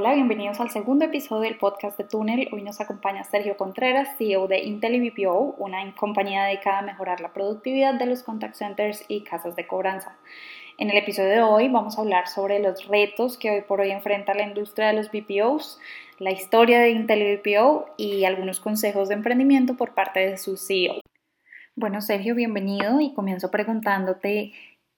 Hola, bienvenidos al segundo episodio del podcast de Túnel. Hoy nos acompaña Sergio Contreras, CEO de IntelliBPO, una compañía dedicada a mejorar la productividad de los contact centers y casas de cobranza. En el episodio de hoy vamos a hablar sobre los retos que hoy por hoy enfrenta la industria de los BPOs, la historia de IntelliBPO y algunos consejos de emprendimiento por parte de su CEO. Bueno, Sergio, bienvenido y comienzo preguntándote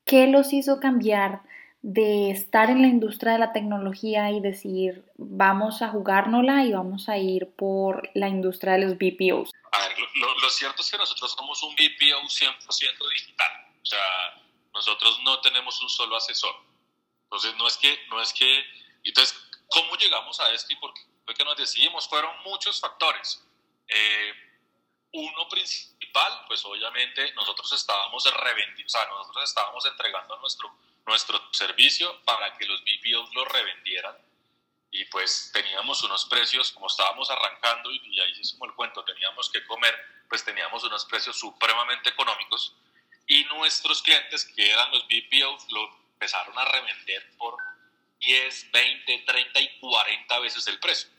qué los hizo cambiar de estar en la industria de la tecnología y decir, vamos a jugárnosla y vamos a ir por la industria de los BPOs? A ver, lo, cierto es que nosotros somos un BPO 100% digital. O sea, nosotros no tenemos un solo asesor. Entonces, no es que, no es que, entonces, ¿cómo llegamos a esto y por qué nos decidimos? Fueron muchos factores. Eh, uno principal, pues obviamente nosotros estábamos revendiendo, o sea, nosotros estábamos entregando nuestro nuestro servicio para que los BPOs lo revendieran. Y pues teníamos unos precios, como estábamos arrancando, y, ahí es como el cuento, teníamos que comer, pues teníamos unos precios supremamente económicos. Y nuestros clientes, que eran los BPOs, lo empezaron a revender por 10, 20, 30 y 40 veces el precio.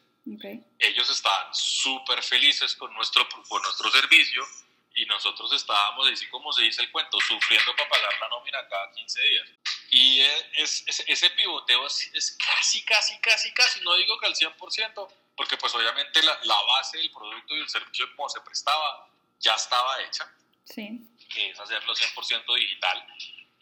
Ellos estaban súper felices con nuestro, con nuestro servicio y nosotros estábamos, así como se dice el cuento, sufriendo para pagar la nómina cada 15 días. Y es, ese pivoteo es, casi, casi, casi, casi, no digo que al 100%, porque pues obviamente la, la base del producto y el servicio como se prestaba ya estaba hecha, sí. que es hacerlo 100% digital.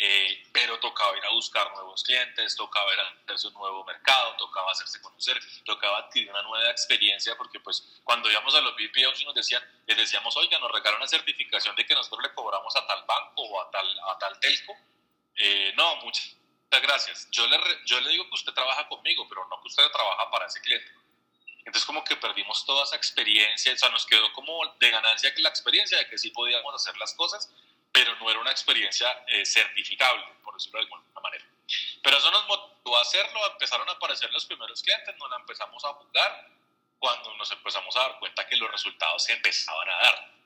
Eh, pero tocaba ir a buscar nuevos clientes, tocaba ir a hacerse un nuevo mercado, tocaba hacerse conocer, tocaba adquirir una nueva experiencia, porque pues cuando íbamos a los BPOs y nos decían, les decíamos, oiga, nos regalan una certificación de que nosotros le cobramos a tal banco o a tal, a tal telco. Eh, no, muchas gracias. Yo le, yo le digo que usted trabaja conmigo, pero no que usted trabaja para ese cliente. Entonces como que perdimos toda esa experiencia, o sea, nos quedó como de ganancia la experiencia de que sí podíamos hacer las cosas, pero no era una experiencia eh, certificable, por decirlo de alguna manera. Pero eso nos motivó a hacerlo, empezaron a aparecer los primeros clientes, nos la empezamos a jugar cuando nos empezamos a dar cuenta que los resultados se empezaban a dar.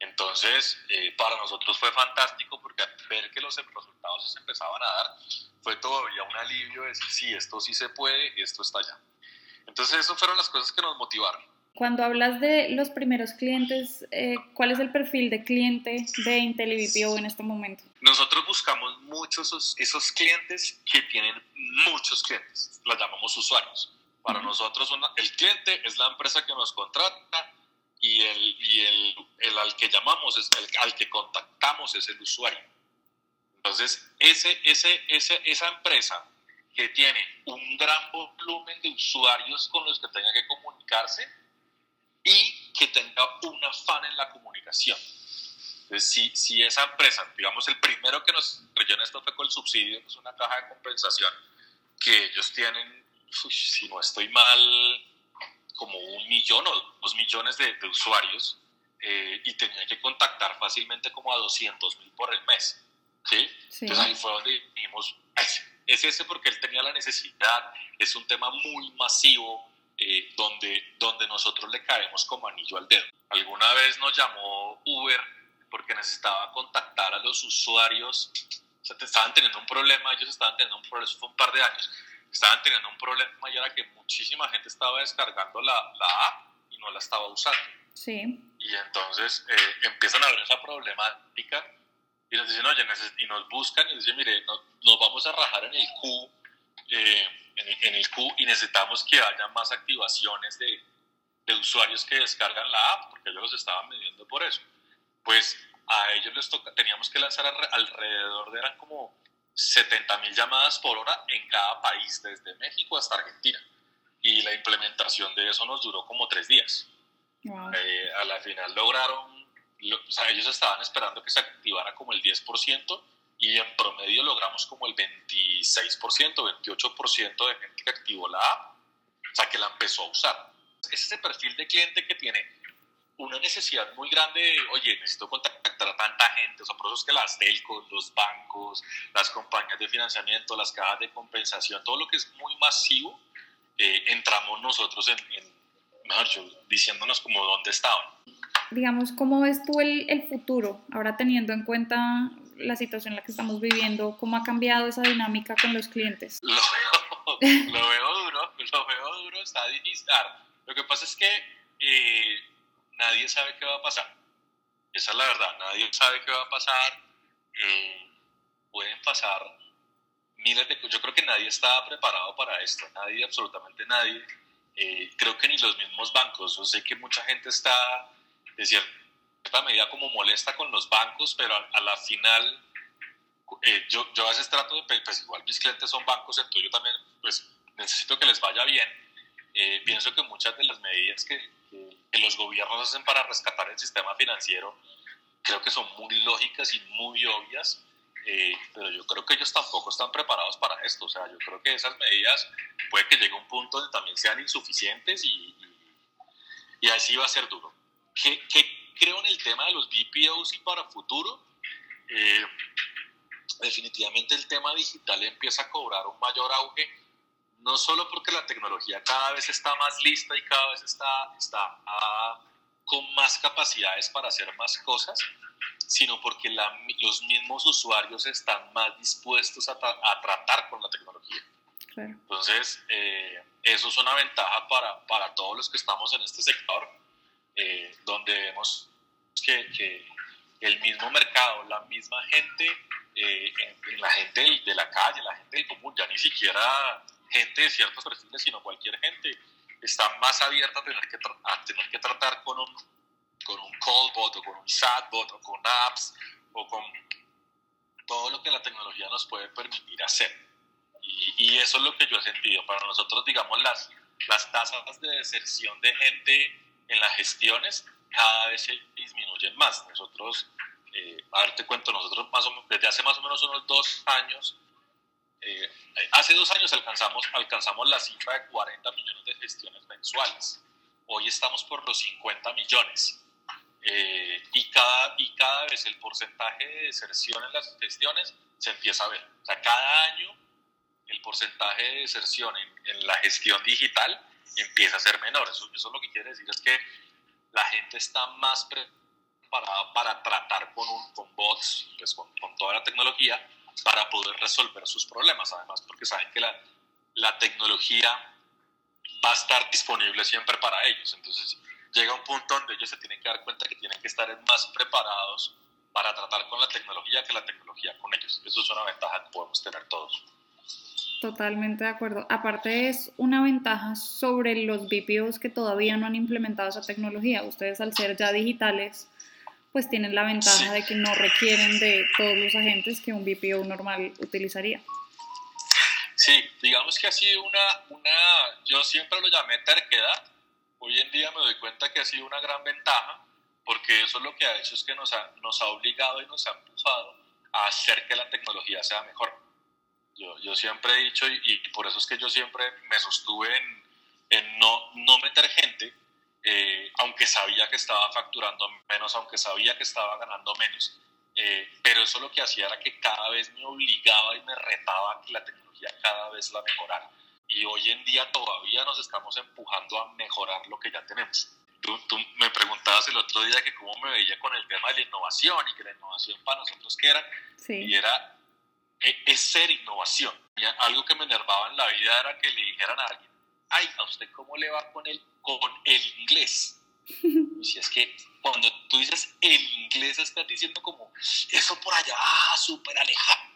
Entonces, eh, para nosotros fue fantástico porque ver que los resultados se empezaban a dar fue todavía un alivio de decir, sí, esto sí se puede y esto está allá. Entonces, esas fueron las cosas que nos motivaron. Cuando hablas de los primeros clientes, eh, ¿cuál es el perfil de cliente de IntelliVPO en este momento? Nosotros buscamos muchos esos, clientes que tienen muchos clientes, los llamamos usuarios. Para nosotros el cliente es la empresa que nos contrata y el, y el, el al que llamamos, es el, al que contactamos es el usuario. Entonces, ese, ese, ese, esa empresa que tiene un gran volumen de usuarios con los que tenga que comunicarse, y que tenga un afán en la comunicación. Entonces, si, si esa empresa, digamos, el primero que nos creyó en esto fue con el subsidio, es una caja de compensación, que ellos tienen, si no estoy mal, como un millón o dos millones de, usuarios eh, y tenía que contactar fácilmente como a 200 mil por el mes. ¿sí? Entonces ahí fue donde dijimos, es ese porque él tenía la necesidad, es un tema muy masivo, eh, donde, donde nosotros le caemos como anillo al dedo. Alguna vez nos llamó Uber porque necesitaba contactar a los usuarios, o sea, estaban teniendo un problema, ellos estaban teniendo un problema, eso fue un par de años, estaban teniendo un problema y era que muchísima gente estaba descargando la, la app y no la estaba usando. Sí. Y entonces eh, empiezan a ver esa problemática y nos dicen, oye, y nos buscan y dicen, mire, nos vamos a rajar en el Q. Eh, en, el Q y necesitamos que haya más activaciones de, de usuarios que descargan la app, porque ellos los estaban midiendo por eso. Pues a ellos les toca, teníamos que lanzar alrededor de eran como 70 mil llamadas por hora en cada país, desde México hasta Argentina. Y la implementación de eso nos duró como tres días. Eh, a la final lograron, o sea, ellos estaban esperando que se activara como el 10% y en promedio logramos como el 26%, 28% de gente que activó la app, o sea, que la empezó a usar. Es ese perfil de cliente que tiene una necesidad muy grande de, oye, necesito contactar a tanta gente, o sea, por eso es que las telcos, los bancos, las compañías de financiamiento, las cajas de compensación, todo lo que es muy masivo, eh, entramos nosotros en, en mejor dicho, diciéndonos como dónde estaban. Digamos, ¿cómo ves tú el, el futuro, ahora teniendo en cuenta la situación en la que estamos viviendo, cómo ha cambiado esa dinámica con los clientes. Lo veo, duro, lo veo futuro está difícil. Lo que pasa es que eh, nadie sabe qué va a pasar. Esa es la verdad, nadie sabe qué va a pasar. Eh, pueden pasar miles de cosas. Yo creo que nadie estaba preparado para esto, nadie, absolutamente nadie. Eh, creo que ni los mismos bancos. Yo sé que mucha gente está, de cierta medida, como molesta con los bancos, pero a, la final, eh, yo, yo a veces trato de, pues igual mis clientes son bancos, entonces yo también pues, necesito que les vaya bien. Eh, pienso que muchas de las medidas que, que, los gobiernos hacen para rescatar el sistema financiero creo que son muy lógicas y muy obvias, pero yo creo que ellos tampoco están preparados para esto. O sea, yo creo que esas medidas puede que llegue un punto donde también sean insuficientes y, y, así va a ser duro. ¿Qué, ¿Qué, creo en el tema de los BPOs y para futuro? Eh, definitivamente el tema digital empieza a cobrar un mayor auge, no solo porque la tecnología cada vez está más lista y cada vez está, está con más capacidades para hacer más cosas, sino porque los mismos usuarios están más dispuestos a, a tratar con la tecnología. Entonces, eh, eso es una ventaja para, para, todos los que estamos en este sector, eh, donde vemos que, que, el mismo mercado, la misma gente, eh, la gente de la calle, la gente del común, ya ni siquiera gente de ciertos perfiles, sino cualquier gente, está más abierta a tener que, a tener que tratar con un, con un callbot o con un chatbot o con apps o con todo lo que la tecnología nos puede permitir hacer. Y, eso es lo que yo he sentido. Para nosotros, digamos, las, las tasas de deserción de gente en las gestiones cada vez se disminuyen más. Nosotros, eh, a ver, te cuento, nosotros más o desde hace más o menos unos dos años, eh, hace dos años alcanzamos, alcanzamos la cifra de 40 millones de gestiones mensuales. Hoy estamos por los 50 millones. Eh, y, cada, y cada vez el porcentaje de deserción en las gestiones se empieza a ver. O sea, cada año el porcentaje de deserción en, la gestión digital empieza a ser menor. Eso, eso lo que quiere decir es que la gente está más preparada para tratar con, un, con bots, pues con, con, toda la tecnología, para poder resolver sus problemas. Además, porque saben que la, la tecnología va a estar disponible siempre para ellos. Entonces, llega un punto donde ellos se tienen que dar cuenta que tienen que estar más preparados para tratar con la tecnología que la tecnología con ellos. Eso es una ventaja que podemos tener todos. Totalmente de acuerdo. Aparte es una ventaja sobre los BPOs que todavía no han implementado esa tecnología. Ustedes al ser ya digitales, pues tienen la ventaja de que no requieren de todos los agentes que un BPO normal utilizaría. Sí, digamos que ha sido una, una, yo siempre lo llamé terquedad. Hoy en día me doy cuenta que ha sido una gran ventaja, porque eso es lo que ha hecho es que nos ha, nos ha obligado y nos ha empujado a hacer que la tecnología sea mejor yo, yo siempre he dicho, y, por eso es que yo siempre me sostuve en, en no, no meter gente, eh, aunque sabía que estaba facturando menos, aunque sabía que estaba ganando menos, eh, pero eso lo que hacía era que cada vez me obligaba y me retaba a que la tecnología cada vez la mejorara. Y hoy en día todavía nos estamos empujando a mejorar lo que ya tenemos. Tú, tú, me preguntabas el otro día que cómo me veía con el tema de la innovación y que la innovación para nosotros qué era. Sí. Y era e, es ser innovación. Algo que me enervaba en la vida era que le dijeran a alguien, ay, ¿a usted cómo le va con el, con el inglés? Si es que cuando tú dices el inglés estás diciendo como eso por allá, súper alejado.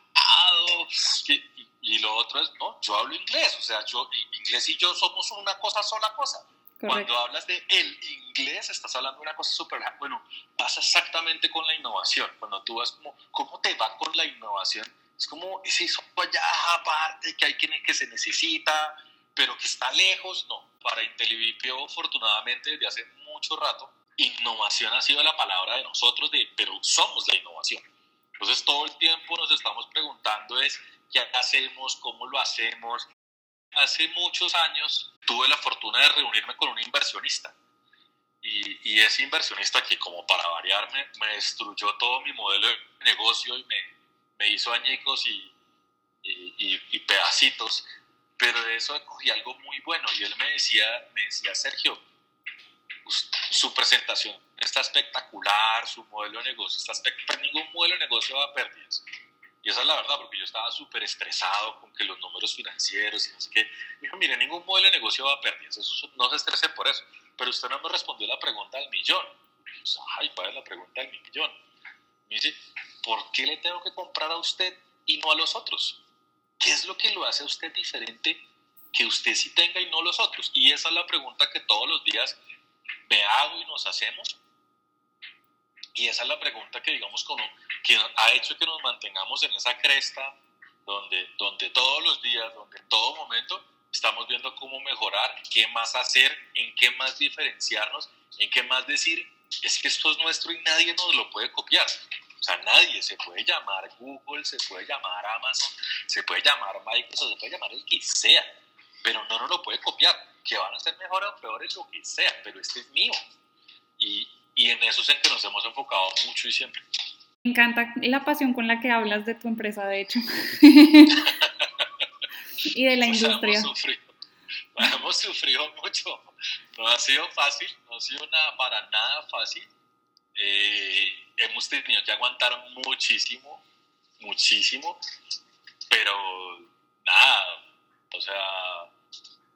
Y, lo otro es, no, yo hablo inglés, o sea, yo, inglés y yo somos una cosa sola cosa. Cuando hablas de el inglés, estás hablando de una cosa súper... Bueno, pasa exactamente con la innovación. Cuando tú vas como, ¿cómo te va con la innovación? Es como ese allá aparte que hay que, que se necesita, pero que está lejos, no. Para Intelivipio, afortunadamente, desde hace mucho rato, innovación ha sido la palabra de nosotros, de, pero somos la innovación. Entonces, todo el tiempo nos estamos preguntando es qué hacemos, cómo lo hacemos. Hace muchos años tuve la fortuna de reunirme con un inversionista. Y, y ese inversionista que, como para variarme, me destruyó todo mi modelo de negocio y me, me hizo añicos y, y, pedacitos, pero de eso cogí algo muy bueno y él me decía, me decía Sergio, su presentación está espectacular, su modelo de negocio está espectacular, ningún modelo de negocio va a perder. Y esa es la verdad, porque yo estaba súper estresado con que los números financieros y no sé qué. Dijo, mire, ningún modelo de negocio va a pérdidas, eso, no se estrese por eso. Pero usted no me respondió la pregunta del millón. Ay, ¿cuál es la pregunta del millón? Me dice, ¿por qué le tengo que comprar a usted y no a los otros? ¿Qué es lo que lo hace a usted diferente que usted sí tenga y no los otros? Y esa es la pregunta que todos los días me hago y nos hacemos. Y esa es la pregunta que, digamos, con, que ha hecho que nos mantengamos en esa cresta donde, donde todos los días, donde en todo momento estamos viendo cómo mejorar, qué más hacer, en qué más diferenciarnos, en qué más decir, es que esto es nuestro y nadie nos lo puede copiar. O sea, nadie se puede llamar Google, se puede llamar Amazon, se puede llamar Microsoft, se puede llamar el que sea, pero no nos lo puede copiar. Que van a ser mejores o peores, lo que sea, pero este es mío. Y, y en eso es en que nos hemos enfocado mucho y siempre. Me encanta la pasión con la que hablas de tu empresa, de hecho. y de la industria. Hemos sufrido, hemos sufrido, mucho. No ha sido fácil, no ha sido nada, para nada fácil. Eh, hemos tenido que aguantar muchísimo, muchísimo, pero nada, o sea,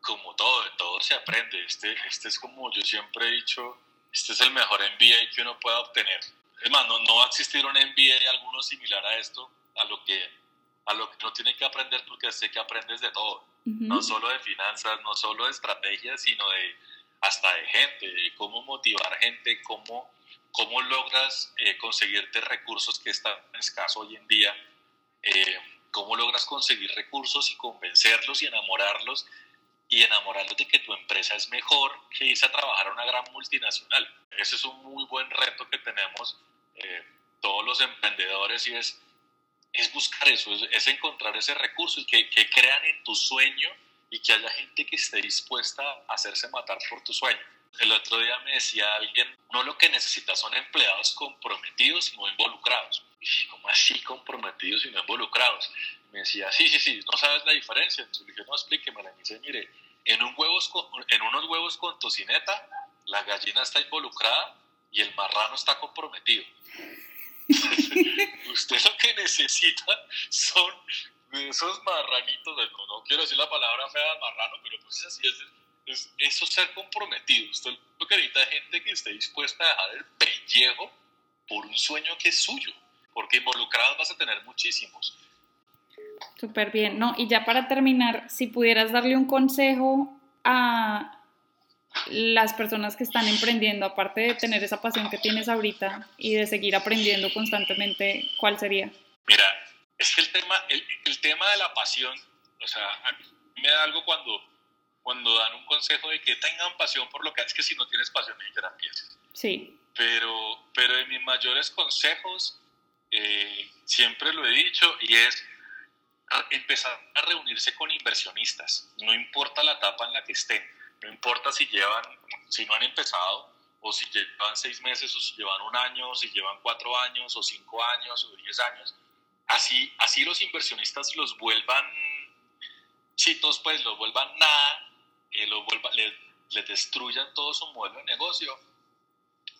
como todo, todo se aprende. Este, este es como yo siempre he dicho, este es el mejor MBA que uno pueda obtener. Es más, no, va a existir un MBA alguno similar a esto, a lo que, a lo que uno tiene que aprender, porque sé que aprendes de todo, no solo de finanzas, no solo de estrategias, sino de hasta de gente, de cómo motivar gente, cómo, cómo logras eh, conseguirte recursos que están escasos hoy en día, eh, cómo logras conseguir recursos y convencerlos y enamorarlos y enamorarlos de que tu empresa es mejor que irse a trabajar a una gran multinacional. Ese es un muy buen reto que tenemos eh, todos los emprendedores y es, es buscar eso, es, encontrar ese recurso y que, que, crean en tu sueño y que haya gente que esté dispuesta a hacerse matar por tu sueño. El otro día me decía alguien, no lo que necesitas son empleados comprometidos y no involucrados. Y ¿cómo así comprometidos y no involucrados? me decía, sí, sí, sí, no sabes la diferencia. Entonces le dije, no, explíqueme. Me dice, mire, en, un huevos en unos huevos con tocineta, la gallina está involucrada y el marrano está comprometido. Usted lo que necesita son esos marranitos, no, no, quiero decir la palabra fea marrano, pero pues así, es, es, eso ser comprometido. Usted lo que necesita es gente que esté dispuesta a dejar el pellejo por un sueño que es suyo, porque involucrados vas a tener muchísimos. Súper bien, ¿no? Y ya para terminar, si pudieras darle un consejo a las personas que están emprendiendo, aparte de tener esa pasión que tienes ahorita y de seguir aprendiendo constantemente, ¿cuál sería? Mira, es que el tema, el, tema de la pasión, o sea, a mí me da algo cuando, cuando dan un consejo de que tengan pasión por lo que es que si no tienes pasión, ni te empieces. Sí. Pero, pero de mis mayores consejos, eh, siempre lo he dicho, y es empezar a reunirse con inversionistas, no importa la etapa en la que estén, no importa si llevan, si no han empezado, o si llevan seis meses, o si llevan un año, o si llevan cuatro años, o cinco años, o diez años, así, así los inversionistas los vuelvan chitos, pues los vuelvan nada, les destruyan todo su modelo de negocio,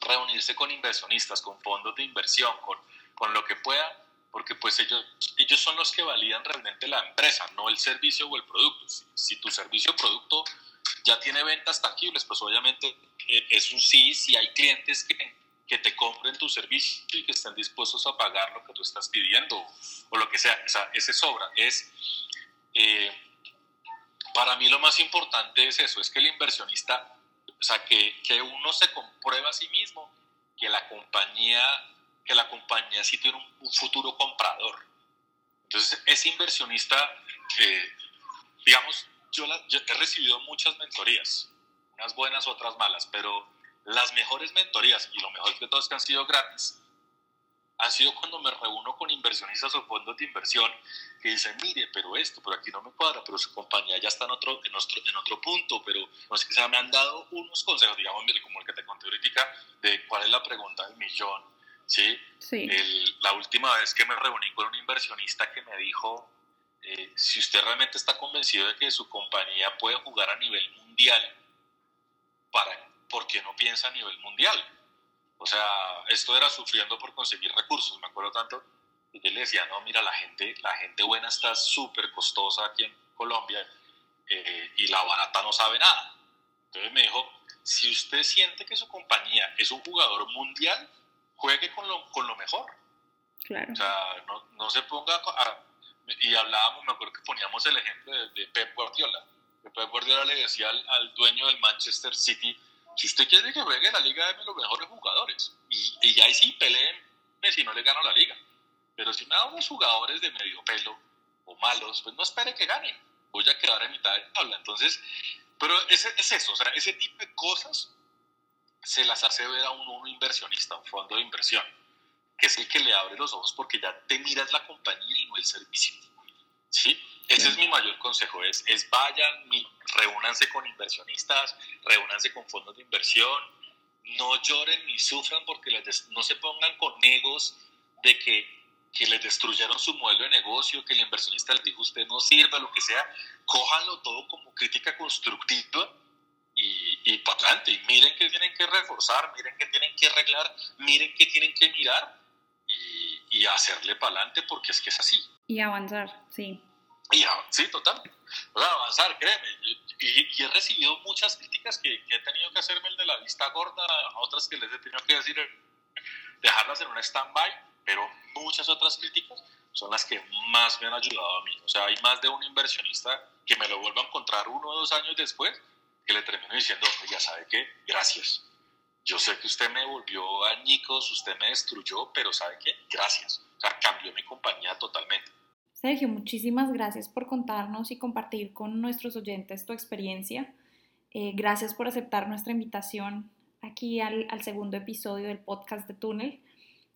reunirse con inversionistas, con fondos de inversión, con, con lo que pueda, porque pues ellos, ellos son los que validan realmente la empresa, no el servicio o el producto. Si, tu servicio o producto ya tiene ventas tangibles, pues obviamente eh, es un sí si hay clientes que, que te compren tu servicio y que estén dispuestos a pagar lo que tú estás pidiendo o, lo que sea. O sea, ese sobra. Es, eh, para mí lo más importante es eso, es que el inversionista, o sea, que, que uno se comprueba a sí mismo que la compañía que la compañía sí tiene un, futuro comprador. Entonces, ese inversionista, eh, digamos, yo, he recibido muchas mentorías, unas buenas, otras malas, pero las mejores mentorías y lo mejor de todo es que han sido gratis, han sido cuando me reúno con inversionistas o fondos de inversión que dicen, mire, pero esto, pero aquí no me cuadra, pero su compañía ya está en otro, en otro, en otro punto, pero no sé qué sea, me han dado unos consejos, digamos, como el que te conté ahorita, de cuál es la pregunta del millón, ¿sí? la última vez que me reuní con un inversionista que me dijo, eh, si usted realmente está convencido de que su compañía puede jugar a nivel mundial, ¿para, ¿por qué no piensa a nivel mundial? O sea, esto era sufriendo por conseguir recursos, me acuerdo tanto. Yo le decía, no, mira, la gente, la gente buena está súper costosa aquí en Colombia eh, y la barata no sabe nada. Entonces me dijo, si usted siente que su compañía es un jugador mundial, juegue con lo, con lo mejor. Claro. O sea, no, no se ponga a, y hablábamos, me acuerdo que poníamos el ejemplo de, Pep Guardiola. Que Pep Guardiola le decía al, dueño del Manchester City, si usted quiere que juegue la liga, deme los mejores jugadores. Y, y ahí sí, peleen si no le gano la liga. Pero si me da unos jugadores de medio pelo o malos, pues no espere que gane. Voy a quedar en mitad de tabla. Entonces, pero es, es eso, o sea, ese tipo de cosas se las hace ver a un, un inversionista, un fondo de inversión que es el que le abre los ojos porque ya te miras la compañía y no el servicio. ¿Sí? Ese es mi mayor consejo, es, es vayan, reúnanse con inversionistas, reúnanse con fondos de inversión, no lloren ni sufran porque les no se pongan con egos de que, que les destruyeron su modelo de negocio, que el inversionista les dijo usted no sirve, lo que sea, cójanlo todo como crítica constructiva y, y para adelante, y miren que tienen que reforzar, miren que tienen que arreglar, miren que tienen que mirar y, hacerle para adelante porque es que es así. Y avanzar, sí. Y, sí, total. O sea, avanzar, créeme. Y, he recibido muchas críticas que, he tenido que hacerme el de la vista gorda, otras que les he tenido que decir dejarlas en un stand-by, pero muchas otras críticas son las que más me han ayudado a mí. O sea, hay más de un inversionista que me lo vuelvo a encontrar uno o dos años después que le termino diciendo, ya sabe qué, gracias yo sé que usted me volvió añicos, usted me destruyó, pero ¿sabe qué? Gracias. O sea, cambió mi compañía totalmente. Sergio, muchísimas gracias por contarnos y compartir con nuestros oyentes tu experiencia. Eh, gracias por aceptar nuestra invitación aquí al, segundo episodio del podcast de Túnel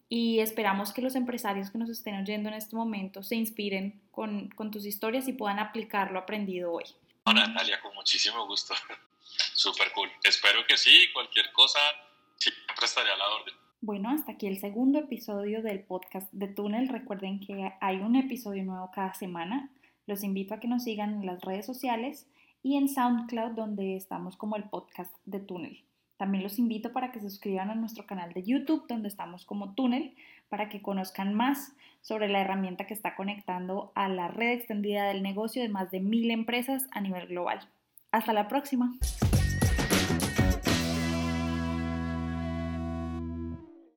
y esperamos que los empresarios que nos estén oyendo en este momento se inspiren con, con tus historias y puedan aplicar lo aprendido hoy. Hola Natalia, con muchísimo gusto. Súper cool. Espero que sí, cualquier cosa, siempre estaré a la orden. Bueno, hasta aquí el segundo episodio del podcast de Túnel. Recuerden que hay un episodio nuevo cada semana. Los invito a que nos sigan en las redes sociales y en SoundCloud donde estamos como el podcast de Túnel. También los invito para que se suscriban a nuestro canal de YouTube donde estamos como Túnel para que conozcan más sobre la herramienta que está conectando a la red extendida del negocio de más de mil empresas a nivel global. Hasta la próxima.